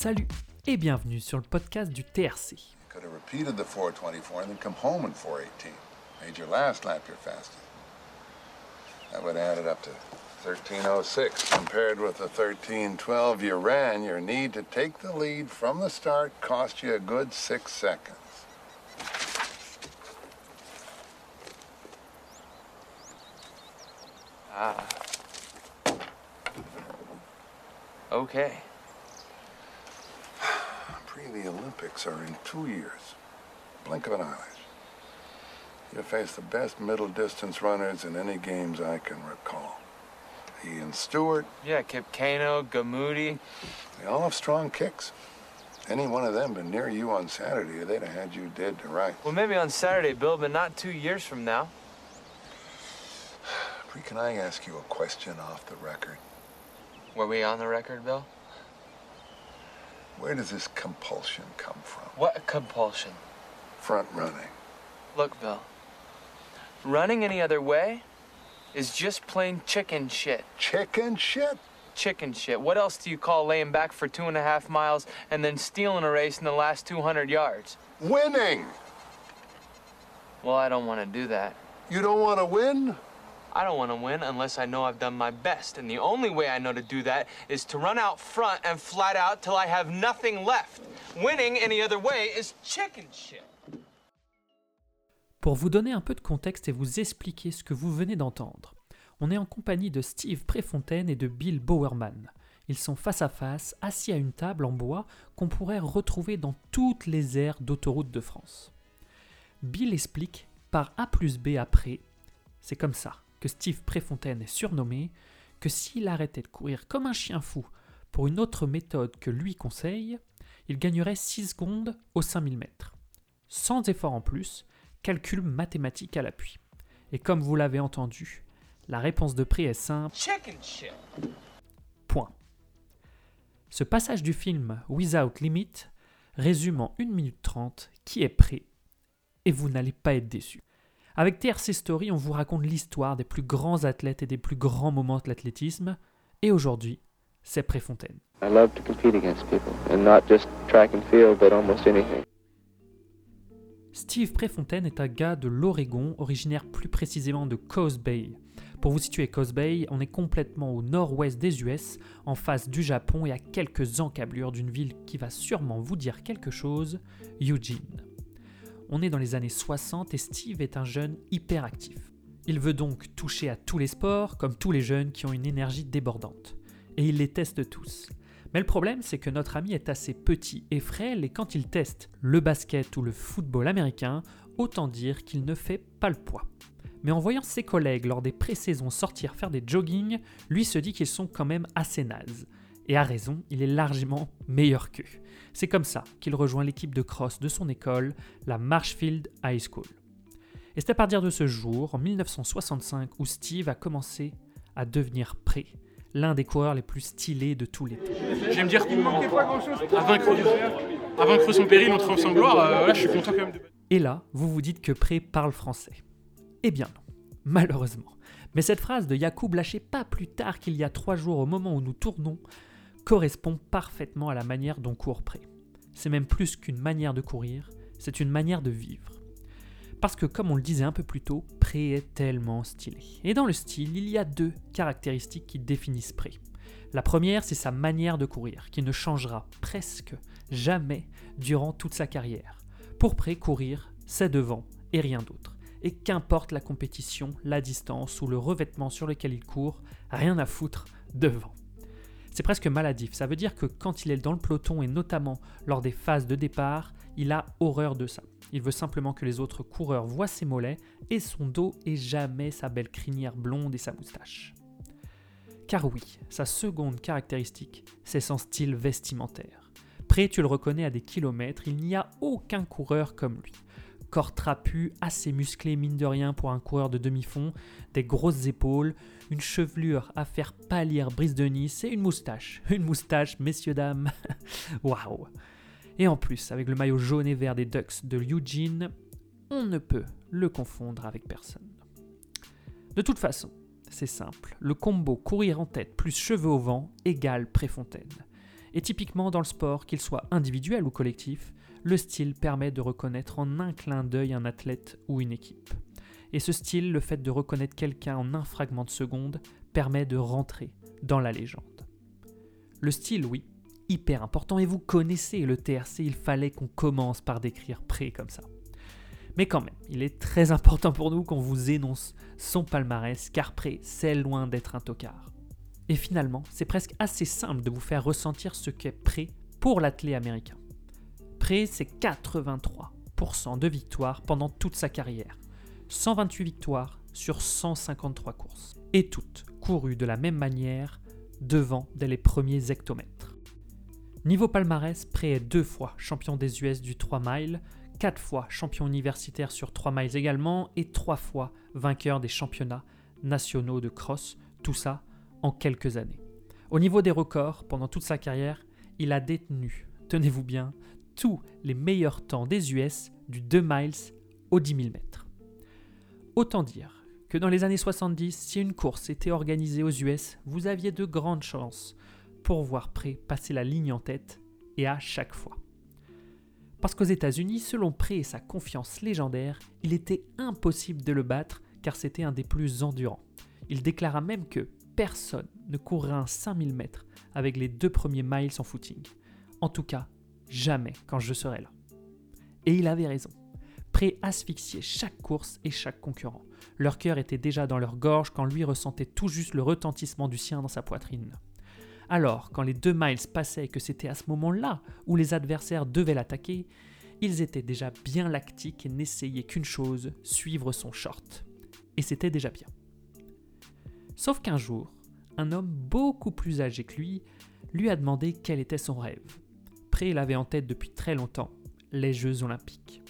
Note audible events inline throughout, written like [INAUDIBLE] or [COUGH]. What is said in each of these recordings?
Salut et bienvenue sur le podcast du TRC. Could have repeated the 424 and then come home in 418. Made your last lap your fastest. That would add it up to 1306. Compared with the 1312 you ran, your need to take the lead from the start cost you a good six seconds. Ah. Okay. Pre the Olympics are in two years. Blink of an eyelash. You face the best middle distance runners in any games I can recall. Ian Stewart, Yeah, Kip Kano, Gamoudi. they all have strong kicks. Any one of them been near you on Saturday, they'd have had you dead to rights. Well, maybe on Saturday, Bill, but not two years from now. Pre, can I ask you a question off the record? Were we on the record, Bill? Where does this compulsion come from? What compulsion? Front running. Look, Bill. Running any other way is just plain chicken shit. Chicken shit? Chicken shit. What else do you call laying back for two and a half miles and then stealing a race in the last 200 yards? Winning! Well, I don't want to do that. You don't want to win? I don't want to win unless I know I've done my best. And the only way I know to do that is to run out front and flat out till I have nothing left. Winning any other way is chicken shit. Pour vous donner un peu de contexte et vous expliquer ce que vous venez d'entendre, on est en compagnie de Steve Préfontaine et de Bill Bowerman. Ils sont face à face, assis à une table en bois qu'on pourrait retrouver dans toutes les aires d'autoroute de France. Bill explique par A plus B après, c'est comme ça que Steve Préfontaine est surnommé, que s'il arrêtait de courir comme un chien fou pour une autre méthode que lui conseille, il gagnerait 6 secondes aux 5000 mètres. Sans effort en plus, calcul mathématique à l'appui. Et comme vous l'avez entendu, la réponse de prix est simple, point. Ce passage du film Without Limit résume en 1 minute 30 qui est prêt, et vous n'allez pas être déçu. Avec TRC Story, on vous raconte l'histoire des plus grands athlètes et des plus grands moments de l'athlétisme, et aujourd'hui, c'est Préfontaine. I love to compete against people, and not just track and field, but almost anything. Steve Préfontaine est un gars de l'Oregon, originaire plus précisément de Coast Bay. Pour vous situer Coast Bay, on est complètement au nord-ouest des US, en face du Japon et à quelques encablures d'une ville qui va sûrement vous dire quelque chose, Eugene. On est dans les années 60 et Steve est un jeune hyper actif. Il veut donc toucher à tous les sports, comme tous les jeunes qui ont une énergie débordante. Et il les teste tous. Mais le problème, c'est que notre ami est assez petit et frêle, et quand il teste le basket ou le football américain, autant dire qu'il ne fait pas le poids. Mais en voyant ses collègues lors des pré-saisons sortir faire des jogging, lui se dit qu'ils sont quand même assez nazes. Et à raison, il est largement meilleur qu'eux. C'est comme ça qu'il rejoint l'équipe de cross de son école, la Marshfield High School. Et c'est à partir de ce jour, en 1965, où Steve a commencé à devenir prêt, l'un des coureurs les plus stylés de tous les temps. J'aime dire qu'à vaincre, à vaincre son péril, on triomphe sans gloire. euh, je suis content quand même de. Et là, vous vous dites que Pré parle français. Eh bien non, malheureusement. Mais cette phrase de Yacoub lâchée pas plus tard qu'il y a trois jours au moment où nous tournons correspond parfaitement à la manière dont court Pré. C'est même plus qu'une manière de courir, c'est une manière de vivre. Parce que comme on le disait un peu plus tôt, Pré est tellement stylé. Et dans le style, il y a deux caractéristiques qui définissent Pré. La première, c'est sa manière de courir, qui ne changera presque jamais durant toute sa carrière. Pour Pré, courir, c'est devant et rien d'autre. Et qu'importe la compétition, la distance ou le revêtement sur lequel il court, rien à foutre devant. C'est presque maladif, ça veut dire que quand il est dans le peloton et notamment lors des phases de départ, il a horreur de ça. Il veut simplement que les autres coureurs voient ses mollets et son dos et jamais sa belle crinière blonde et sa moustache. Car oui, sa seconde caractéristique, c'est son style vestimentaire. Près, tu le reconnais à des kilomètres, il n'y a aucun coureur comme lui. Corps trapu, assez musclé mine de rien pour un coureur de demi-fond, des grosses épaules, une chevelure à faire pâlir Brise de Nice et une moustache. [LAUGHS] Une moustache, messieurs, dames. [LAUGHS] Waouh! Et en plus, avec le maillot jaune et vert des Ducks de Eugene, on ne peut le confondre avec personne. De toute façon, c'est simple, le combo courir en tête plus cheveux au vent égale Préfontaine. Et typiquement dans le sport, qu'il soit individuel ou collectif, le style permet de reconnaître en un clin d'œil un athlète ou une équipe. Et ce style, le fait de reconnaître quelqu'un en un fragment de seconde, permet de rentrer dans la légende. Le style, oui, hyper important, et vous connaissez le TRC, il fallait qu'on commence par décrire Pré comme ça. Mais quand même, il est très important pour nous qu'on vous énonce son palmarès, car Pré, c'est loin d'être un tocard. Et finalement, c'est presque assez simple de vous faire ressentir ce qu'est Pré pour l'athlète américain. Pré, c'est 83% de victoires pendant toute sa carrière. 128 victoires sur 153 courses. Et toutes courues de la même manière devant dès les premiers hectomètres. Niveau palmarès, Pré est deux fois champion des US du 3 miles, quatre fois champion universitaire sur 3 miles également et trois fois vainqueur des championnats nationaux de cross, tout ça en quelques années. Au niveau des records, pendant toute sa carrière, il a détenu, tenez-vous bien, tous les meilleurs temps des US du 2 miles au 10 000 mètres. Autant dire que dans les années 70, si une course était organisée aux US, vous aviez de grandes chances pour voir Pré passer la ligne en tête et à chaque fois. Parce qu'aux États-Unis, selon Pré et sa confiance légendaire, il était impossible de le battre car c'était un des plus endurants. Il déclara même que personne ne courrait un 5000 mètres avec les deux premiers miles en footing. En tout cas, jamais quand je serai là. Et il avait raison. Prêt asphyxier chaque course et chaque concurrent. Leur cœur était déjà dans leur gorge quand lui ressentait tout juste le retentissement du sien dans sa poitrine. Alors, quand les deux miles passaient et que c'était à ce moment-là où les adversaires devaient l'attaquer, ils étaient déjà bien lactiques et n'essayaient qu'une chose, suivre son short. Et c'était déjà bien. Sauf qu'un jour, un homme beaucoup plus âgé que lui lui a demandé quel était son rêve. Pré l'avait en tête depuis très longtemps, les Jeux olympiques.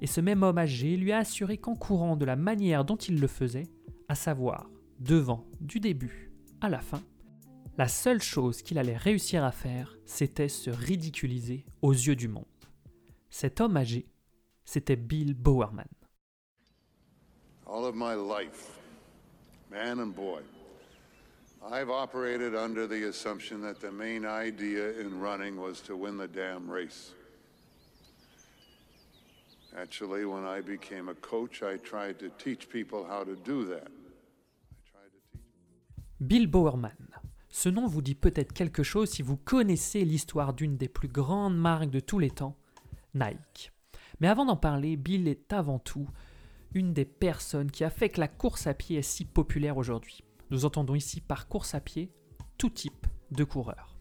Et ce même homme âgé lui a assuré qu'en courant de la manière dont il le faisait, à savoir devant, du début à la fin, la seule chose qu'il allait réussir à faire, c'était se ridiculiser aux yeux du monde. Cet homme âgé, c'était Bill Bowerman. Man boy, I've operated under the assumption that the main idea in running was to win the damn race. Actually, when I became a coach, I tried to teach people how to do that. Bill Bowerman. Ce nom vous dit peut-être quelque chose si vous connaissez l'histoire d'une des plus grandes marques de tous les temps, Nike. Mais avant d'en parler, Bill est avant tout une des personnes qui a fait que la course à pied est si populaire aujourd'hui. Nous entendons ici par course à pied tout type de coureur.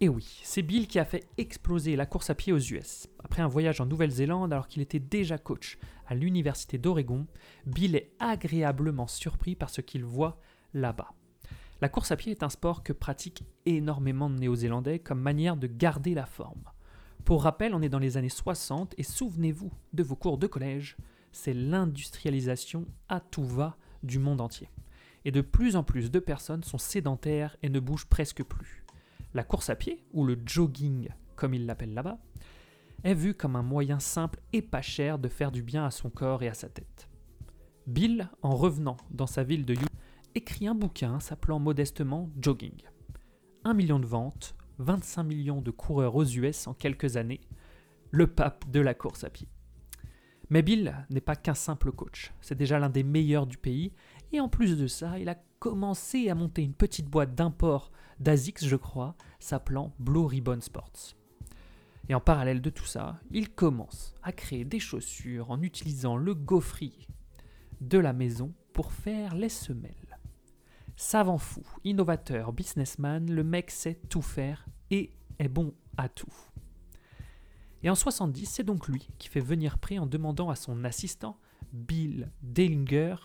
Et oui, c'est Bill qui a fait exploser la course à pied aux US. Après un voyage en Nouvelle-Zélande alors qu'il était déjà coach à l'université d'Oregon, Bill est agréablement surpris par ce qu'il voit là-bas. La course à pied est un sport que pratiquent énormément de Néo-Zélandais comme manière de garder la forme. Pour rappel, on est dans les années 60 et souvenez-vous de vos cours de collège, c'est l'industrialisation à tout va du monde entier. Et de plus en plus de personnes sont sédentaires et ne bougent presque plus. La course à pied, ou le jogging comme ils l'appellent là-bas, est vue comme un moyen simple et pas cher de faire du bien à son corps et à sa tête. Bill, en revenant dans sa ville de Utah, écrit un bouquin s'appelant modestement Jogging. Un million de ventes, 25 millions de coureurs aux US en quelques années, le pape de la course à pied. Mais Bill n'est pas qu'un simple coach, c'est déjà l'un des meilleurs du pays, et en plus de ça, il a commencé à monter une petite boîte d'import d'ASICS, je crois, s'appelant Blue Ribbon Sports. Et en parallèle de tout ça, il commence à créer des chaussures en utilisant le gaufrier de la maison pour faire les semelles. Savant fou, innovateur, businessman, le mec sait tout faire et est bon à tout. Et en 70, c'est donc lui qui fait venir Pré en demandant à son assistant, Bill Dellinger,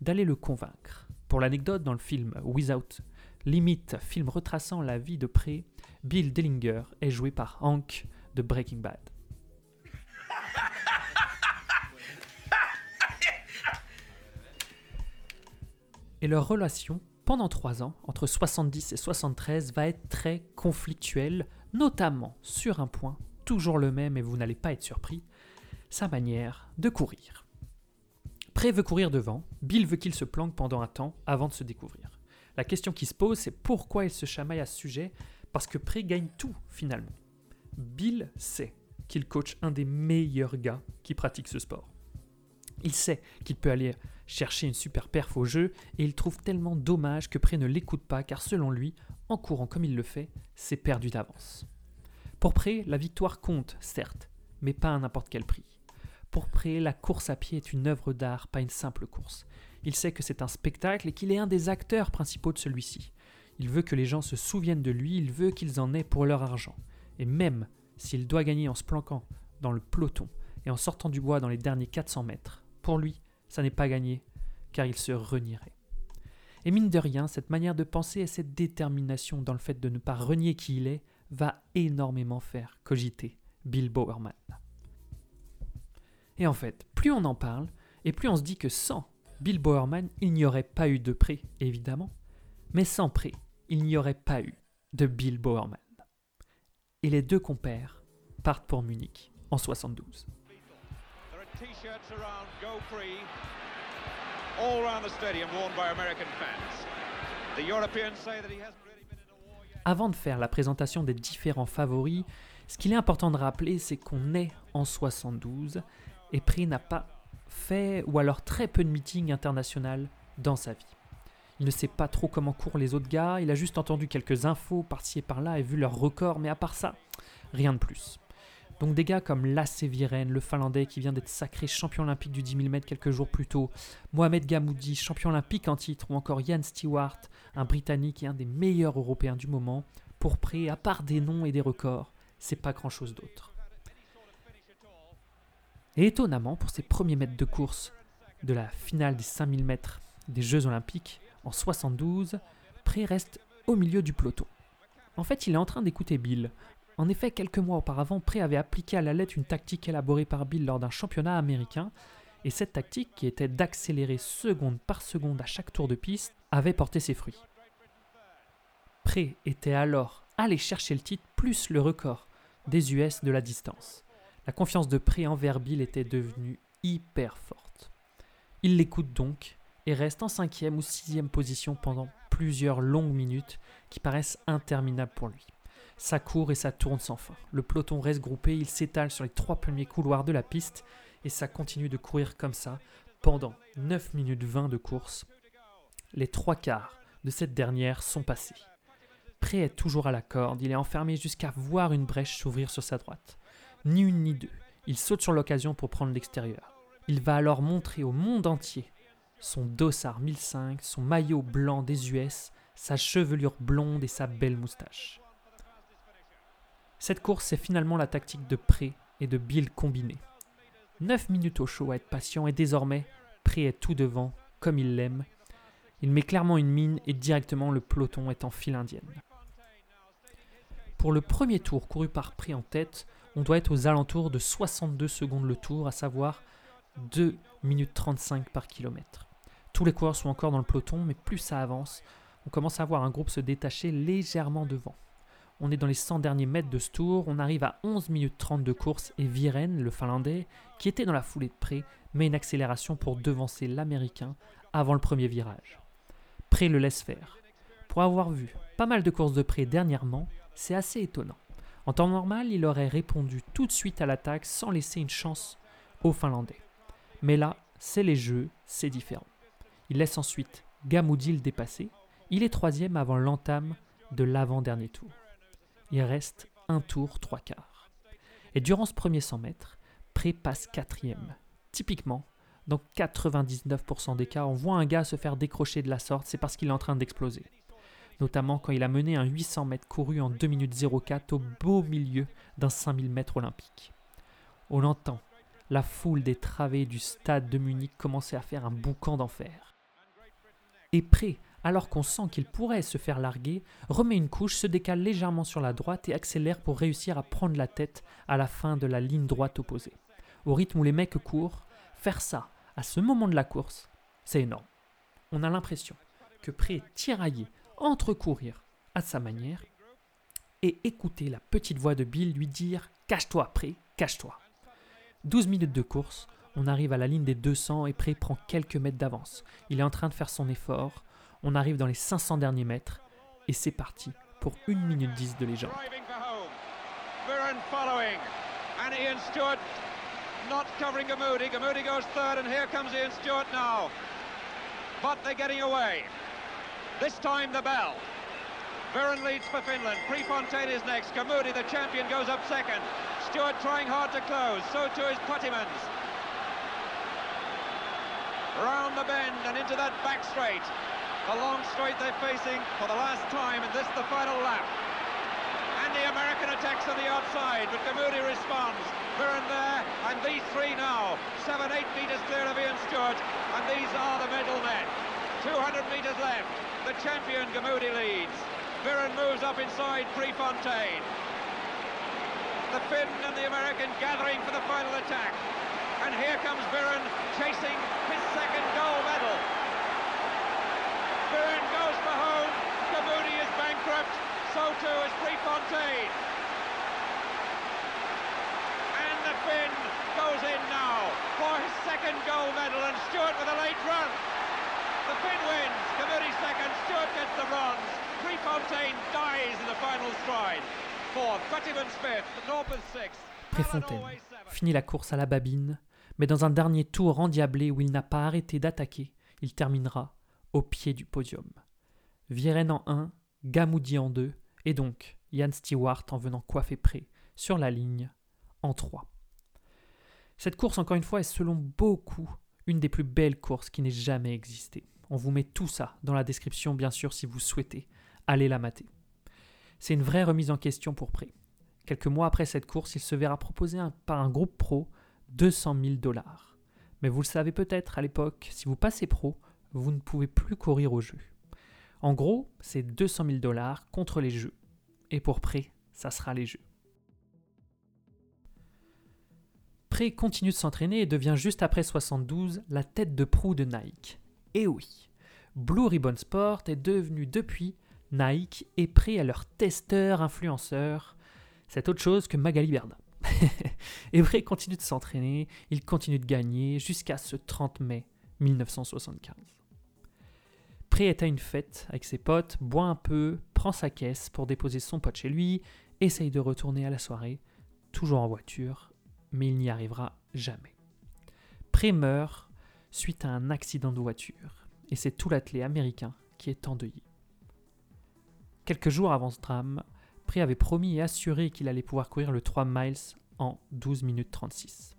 d'aller le convaincre. Pour l'anecdote, dans le film Without Limit, film retraçant la vie de Pré, Bill Dellinger est joué par Hank de Breaking Bad. [LAUGHS] Et leur relation, pendant trois ans, entre 70 et 73, va être très conflictuelle, notamment sur un point, toujours le même et vous n'allez pas être surpris, sa manière de courir. Pré veut courir devant, Bill veut qu'il se planque pendant un temps avant de se découvrir. La question qui se pose, c'est pourquoi il se chamaille à ce sujet Parce que Pré gagne tout finalement. Bill sait qu'il coach un des meilleurs gars qui pratiquent ce sport. Il sait qu'il peut aller chercher une super perf au jeu et il trouve tellement dommage que Pré ne l'écoute pas car selon lui, en courant comme il le fait, c'est perdu d'avance. Pour Pré, la victoire compte, certes, mais pas à n'importe quel prix. Pour Pré, la course à pied est une œuvre d'art, pas une simple course. Il sait que c'est un spectacle et qu'il est un des acteurs principaux de celui-ci. Il veut que les gens se souviennent de lui, il veut qu'ils en aient pour leur argent. Et même s'il doit gagner en se planquant dans le peloton et en sortant du bois dans les derniers 400 mètres, pour lui, ça n'est pas gagné, car il se renierait. Et mine de rien, cette manière de penser et cette détermination dans le fait de ne pas renier qui il est va énormément faire cogiter Bill Bowerman. Et en fait, plus on en parle, et plus on se dit que sans Bill Bowerman, il n'y aurait pas eu de prêt, évidemment, mais sans prêt, il n'y aurait pas eu de Bill Bowerman. Et les deux compères partent pour Munich en 72. There are t-shirts around Go Free all around the stadium worn by American fans. The Europeans say that he hasn't really been in a war yet. Avant de faire la présentation des différents favoris, ce qu'il est important de rappeler, c'est qu'on est en 72 et Prix n'a pas fait ou alors très peu de meetings internationaux dans sa vie. Il ne sait pas trop comment courent les autres gars, il a juste entendu quelques infos par-ci et par-là et vu leurs records, mais à part ça, rien de plus. Donc des gars comme Lasse Viren, le Finlandais qui vient d'être sacré champion olympique du 10 000 mètres quelques jours plus tôt, Mohamed Gamoudi, champion olympique en titre, ou encore Ian Stewart, un Britannique et un des meilleurs Européens du moment, pour près, à part des noms et des records, c'est pas grand-chose d'autre. Et étonnamment, pour ses premiers mètres de course de la finale des 5000 mètres des Jeux Olympiques en 72, Pré reste au milieu du peloton. En fait, il est en train d'écouter Bill. En effet, quelques mois auparavant, Pré avait appliqué à la lettre une tactique élaborée par Bill lors d'un championnat américain, et cette tactique, qui était d'accélérer seconde par seconde à chaque tour de piste, avait porté ses fruits. Pré était alors allé chercher le titre plus le record des US de la distance. La confiance de Pré envers Bill était devenue hyper forte. Il l'écoute donc et reste en cinquième ou sixième position pendant plusieurs longues minutes qui paraissent interminables pour lui. Ça court et ça tourne sans fin. Le peloton reste groupé, il s'étale sur les trois premiers couloirs de la piste et ça continue de courir comme ça pendant 9 minutes 20 de course. Les trois quarts de cette dernière sont passés. Pré est toujours à la corde, il est enfermé jusqu'à voir une brèche s'ouvrir sur sa droite. Ni une ni deux, il saute sur l'occasion pour prendre l'extérieur. Il va alors montrer au monde entier son dossard 1005, son maillot blanc des US, sa chevelure blonde et sa belle moustache. Cette course, c'est finalement la tactique de Pré et de Bill combinée. 9 minutes au chaud à être patient et désormais, Pré est tout devant, comme il l'aime. Il met clairement une mine et directement le peloton est en file indienne. Pour le premier tour couru par Pré en tête, on doit être aux alentours de 62 secondes le tour, à savoir 2 minutes 35 par kilomètre. Tous les coureurs sont encore dans le peloton, mais plus ça avance, on commence à voir un groupe se détacher légèrement devant. On est dans les 100 derniers mètres de ce tour, on arrive à 11 minutes 30 de course et Viren, le Finlandais, qui était dans la foulée de près, met une accélération pour devancer l'Américain avant le premier virage. Pré le laisse faire. Pour avoir vu pas mal de courses de près dernièrement, c'est assez étonnant. En temps normal, il aurait répondu tout de suite à l'attaque sans laisser une chance aux Finlandais. Mais là, c'est les jeux, c'est différent. Il laisse ensuite Gamoudi le dépasser. Il est troisième avant l'entame de l'avant-dernier tour. Il reste un tour, trois quarts. Et durant ce premier 100 mètres, Pré passe quatrième. Typiquement, dans 99% des cas, on voit un gars se faire décrocher de la sorte, c'est parce qu'il est en train d'exploser. Notamment quand il a mené un 800 mètres couru en 2 minutes 04 au beau milieu d'un 5000 mètres olympique. On entend la foule des travées du stade de Munich commencer à faire un boucan d'enfer. Et Pré, alors qu'on sent qu'il pourrait se faire larguer, remet une couche, se décale légèrement sur la droite et accélère pour réussir à prendre la tête à la fin de la ligne droite opposée. Au rythme où les mecs courent, faire ça à ce moment de la course, c'est énorme. On a l'impression que Pré est tiraillé entre courir à sa manière et écouter la petite voix de Bill lui dire Cache-toi, Pré, cache-toi. 12 minutes de course, on arrive à la ligne des 200 et Pré prend quelques mètres d'avance. Il est en train de faire son effort. On arrive dans les 500 derniers mètres et c'est parti pour 1 minute 10 de légende. This time the bell. Viren leads for Finland. Prefontaine is next. Gamudi, the champion, goes up second. Stewart trying hard to close. So too is Puttymans. Round the bend and into that back straight. The long straight they're facing for the last time, and this the final lap. And the American attacks on the outside, but Gamudi responds. Viren there, and these three now, seven, eight meters clear of Ian Stewart, and these are the medal men. 200 meters left. The champion Gamudi leads. Viren moves up inside Prefontaine. The Finn and the American gathering for the final attack. And here comes Viren chasing his second gold medal. Viren goes for home. Gamudi is bankrupt. So too is Prefontaine. And the Finn goes in now for his second gold medal. And Stewart with a late run. The Finn wins. Gamudi second. Stewart gets the bronze. Prefontaine dies in the final stride. Fourth. Fifth. Sixth. Préfontaine finit la course à la babine, mais dans un dernier tour endiablé où il n'a pas arrêté d'attaquer, il terminera au pied du podium. Viren en 1, Gamoudi en 2, et donc Yann Stewart en venant coiffer près sur la ligne en 3. Cette course, encore une fois, est selon beaucoup une des plus belles courses qui n'ait jamais existé. On vous met tout ça dans la description, bien sûr, si vous souhaitez aller la mater. C'est une vraie remise en question pour Pré. Quelques mois après cette course, il se verra proposer par un groupe pro 200 000 dollars. Mais vous le savez peut-être, à l'époque, si vous passez pro, vous ne pouvez plus courir au jeu. En gros, c'est 200 000 dollars contre les jeux. Et pour Pré, ça sera les jeux. Pré continue de s'entraîner et devient juste après 72 la tête de proue de Nike. Et oui, Blue Ribbon Sport est devenu depuis Nike et Pré à leur testeur influenceur. C'est autre chose que Magali Berda. et Pré continue de s'entraîner, il continue de gagner jusqu'à ce 30 mai 1975. Pré est à une fête avec ses potes, boit un peu, prend sa caisse pour déposer son pote chez lui, essaye de retourner à la soirée, toujours en voiture, mais il n'y arrivera jamais. Pré meurt suite à un accident de voiture, et c'est tout l'athlète américain qui est endeuillé. Quelques jours avant ce drame, Pré avait promis et assuré qu'il allait pouvoir courir le 3 miles en 12 minutes 36.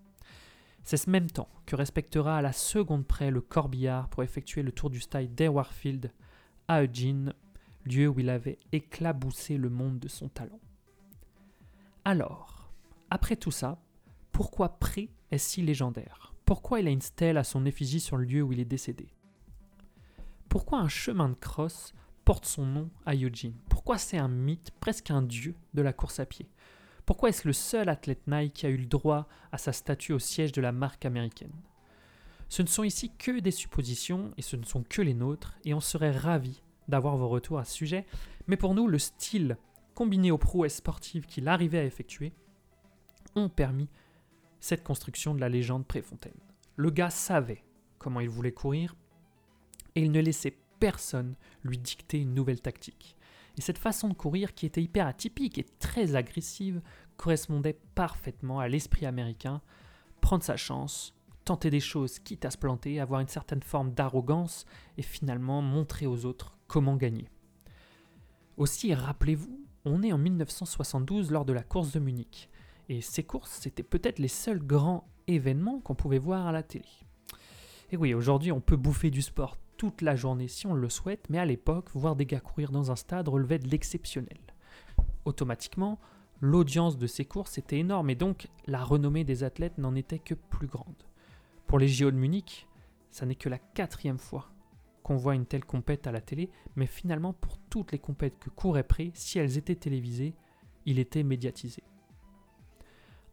C'est ce même temps que respectera à la seconde près le corbillard pour effectuer le tour du style d'Ewarfield à Eugene, lieu où il avait éclaboussé le monde de son talent. Alors, après tout ça, pourquoi Pré est si légendaire? Pourquoi il a une stèle à son effigie sur le lieu où il est décédé? Pourquoi un chemin de crosse porte son nom à Eugene? Pourquoi c'est un mythe, presque un dieu de la course à pied? Pourquoi est-ce le seul athlète Nike qui a eu le droit à sa statue au siège de la marque américaine? Ce ne sont ici que des suppositions et ce ne sont que les nôtres et on serait ravis d'avoir vos retours à ce sujet, mais pour nous le style combiné aux prouesses sportives qu'il arrivait à effectuer ont permis cette construction de la légende Préfontaine. Le gars savait comment il voulait courir et il ne laissait personne lui dicter une nouvelle tactique. Et cette façon de courir, qui était hyper atypique et très agressive, correspondait parfaitement à l'esprit américain, prendre sa chance, tenter des choses quitte à se planter, avoir une certaine forme d'arrogance et finalement montrer aux autres comment gagner. Aussi, rappelez-vous, on est en 1972 lors de la course de Munich. Et ces courses, c'était peut-être les seuls grands événements qu'on pouvait voir à la télé. Et oui, aujourd'hui, on peut bouffer du sport toute la journée si on le souhaite, mais à l'époque, voir des gars courir dans un stade relevait de l'exceptionnel. Automatiquement, l'audience de ces courses était énorme et donc la renommée des athlètes n'en était que plus grande. Pour les JO de Munich, ça n'est que la quatrième fois qu'on voit une telle compète à la télé, mais finalement pour toutes les compètes que courait Pré, si elles étaient télévisées, il était médiatisé.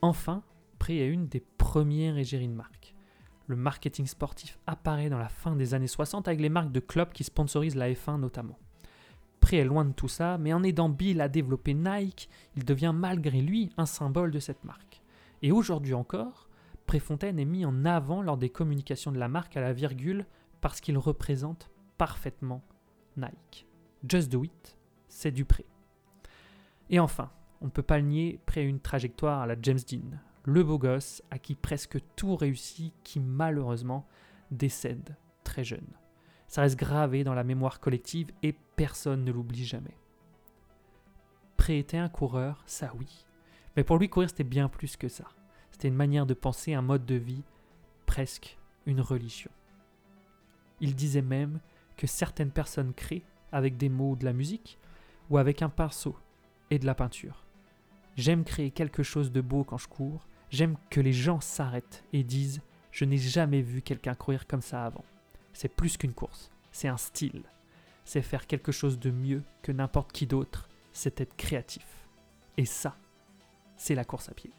Enfin, Pré est une des premières égéries de marque. Le marketing sportif apparaît dans la fin des années 60 avec les marques de clubs qui sponsorisent la F1 notamment. Pré est loin de tout ça, mais en aidant Bill à développer Nike, il devient malgré lui un symbole de cette marque. Et aujourd'hui encore, Préfontaine est mis en avant lors des communications de la marque à la virgule parce qu'il représente parfaitement Nike. Just do it, c'est du pré. Et enfin, on ne peut pas le nier, près une trajectoire à la James Dean, le beau gosse à qui presque tout réussit, qui malheureusement décède très jeune. Ça reste gravé dans la mémoire collective et personne ne l'oublie jamais. Pré était un coureur, ça oui. Mais pour lui, courir, c'était bien plus que ça. C'était une manière de penser, un mode de vie, presque une religion. Il disait même que certaines personnes créent avec des mots ou de la musique, ou avec un pinceau et de la peinture. J'aime créer quelque chose de beau quand je cours, j'aime que les gens s'arrêtent et disent Je n'ai jamais vu quelqu'un courir comme ça avant. C'est plus qu'une course, c'est un style. C'est faire quelque chose de mieux que n'importe qui d'autre, c'est être créatif. Et ça, c'est la course à pied.